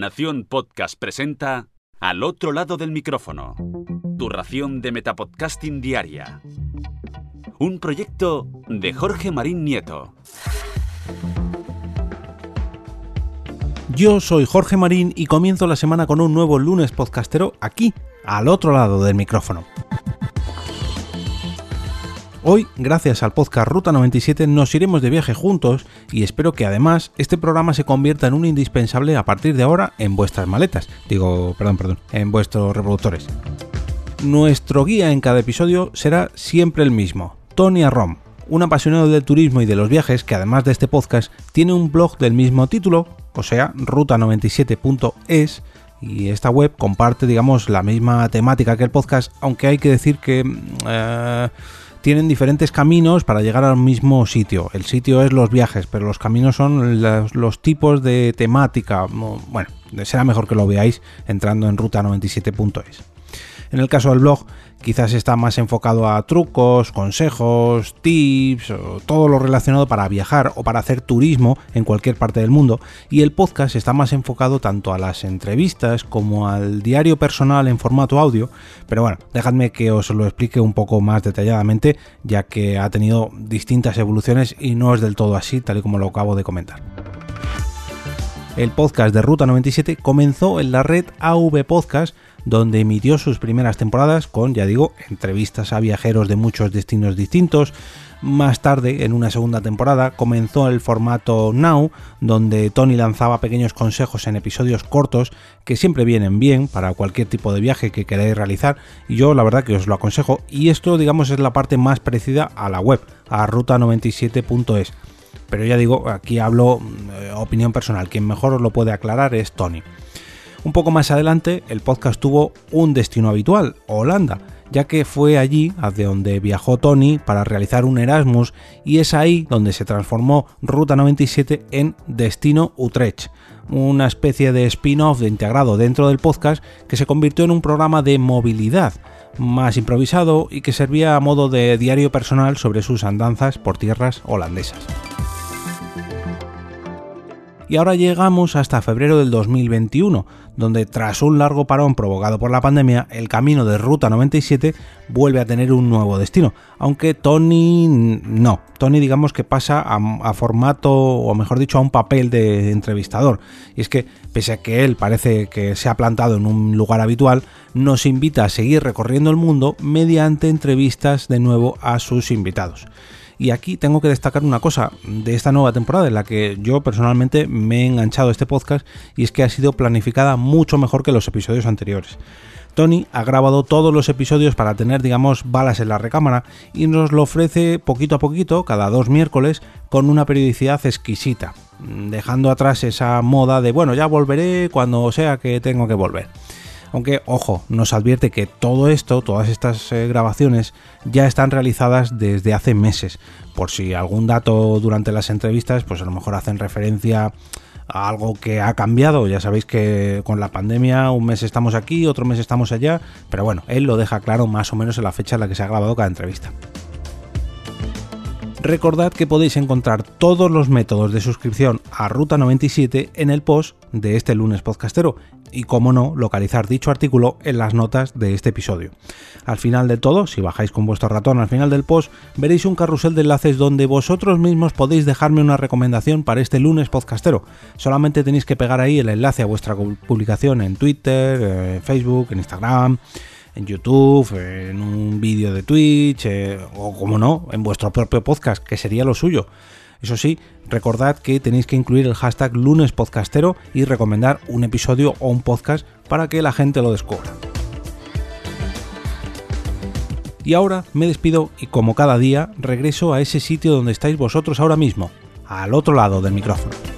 Nación Podcast presenta Al otro lado del micrófono. Tu ración de Metapodcasting Diaria. Un proyecto de Jorge Marín Nieto. Yo soy Jorge Marín y comienzo la semana con un nuevo lunes podcastero aquí, al otro lado del micrófono. Hoy, gracias al podcast Ruta 97, nos iremos de viaje juntos y espero que además este programa se convierta en un indispensable a partir de ahora en vuestras maletas. Digo, perdón, perdón, en vuestros reproductores. Nuestro guía en cada episodio será siempre el mismo, Tony Arrom, un apasionado del turismo y de los viajes que además de este podcast tiene un blog del mismo título, o sea, ruta97.es, y esta web comparte, digamos, la misma temática que el podcast, aunque hay que decir que... Eh, tienen diferentes caminos para llegar al mismo sitio. El sitio es los viajes, pero los caminos son los, tipos de temática. Bueno, será mejor que lo veáis entrando en ruta97.es. En el caso del blog, quizás está más enfocado a trucos, consejos, tips, todo lo relacionado para viajar o para hacer turismo en cualquier parte del mundo. Y el podcast está más enfocado tanto a las entrevistas como al diario personal en formato audio. Pero bueno, dejadme que os lo explique un poco más detalladamente, ya que ha tenido distintas evoluciones y no es del todo así, tal y como lo acabo de comentar. El podcast de Ruta 97 comenzó en la red AV Podcast donde emitió sus primeras temporadas con, ya digo, entrevistas a viajeros de muchos destinos distintos. Más tarde, en una segunda temporada, comenzó el formato Now, donde Tony lanzaba pequeños consejos en episodios cortos que siempre vienen bien para cualquier tipo de viaje que queráis realizar y yo la verdad que os lo aconsejo y esto digamos es la parte más parecida a la web, a ruta97.es. Pero ya digo, aquí hablo eh, opinión personal, quien mejor os lo puede aclarar es Tony. Un poco más adelante, el podcast tuvo un destino habitual, Holanda, ya que fue allí hacia donde viajó Tony para realizar un Erasmus y es ahí donde se transformó Ruta 97 en Destino Utrecht, una especie de spin-off de integrado dentro del podcast que se convirtió en un programa de movilidad más improvisado y que servía a modo de diario personal sobre sus andanzas por tierras holandesas. Y ahora llegamos hasta febrero del 2021, donde tras un largo parón provocado por la pandemia, el camino de Ruta 97 vuelve a tener un nuevo destino, aunque Tony no, Tony digamos que pasa a, formato, o mejor dicho, a un papel de entrevistador. Y es que, pese a que él parece que se ha plantado en un lugar habitual, nos invita a seguir recorriendo el mundo mediante entrevistas de nuevo a sus invitados. Y aquí tengo que destacar una cosa de esta nueva temporada en la que yo personalmente me he enganchado este podcast y es que ha sido planificada mucho mejor que los episodios anteriores. Tony ha grabado todos los episodios para tener, digamos, balas en la recámara y nos lo ofrece poquito a poquito, cada dos miércoles, con una periodicidad exquisita, dejando atrás esa moda de, bueno, ya volveré cuando sea que tengo que volver. Aunque, ojo, nos advierte que todo esto, todas estas eh, grabaciones, ya están realizadas desde hace meses. Por si algún dato durante las entrevistas, pues a lo mejor hacen referencia a algo que ha cambiado. Ya sabéis que con la pandemia un mes estamos aquí, otro mes estamos allá. Pero bueno, él lo deja claro más o menos en la fecha en la que se ha grabado cada entrevista. Recordad que podéis encontrar todos los métodos de suscripción a Ruta 97 en el post de este lunes podcastero y, como no, localizar dicho artículo en las notas de este episodio. Al final de todo, si bajáis con vuestro ratón al final del post, veréis un carrusel de enlaces donde vosotros mismos podéis dejarme una recomendación para este lunes podcastero. Solamente tenéis que pegar ahí el enlace a vuestra publicación en Twitter, en Facebook, en Instagram en YouTube, en un vídeo de Twitch, eh, o como no, en vuestro propio podcast, que sería lo suyo. Eso sí, recordad que tenéis que incluir el hashtag lunespodcastero y recomendar un episodio o un podcast para que la gente lo descubra. Y ahora me despido y como cada día regreso a ese sitio donde estáis vosotros ahora mismo, al otro lado del micrófono.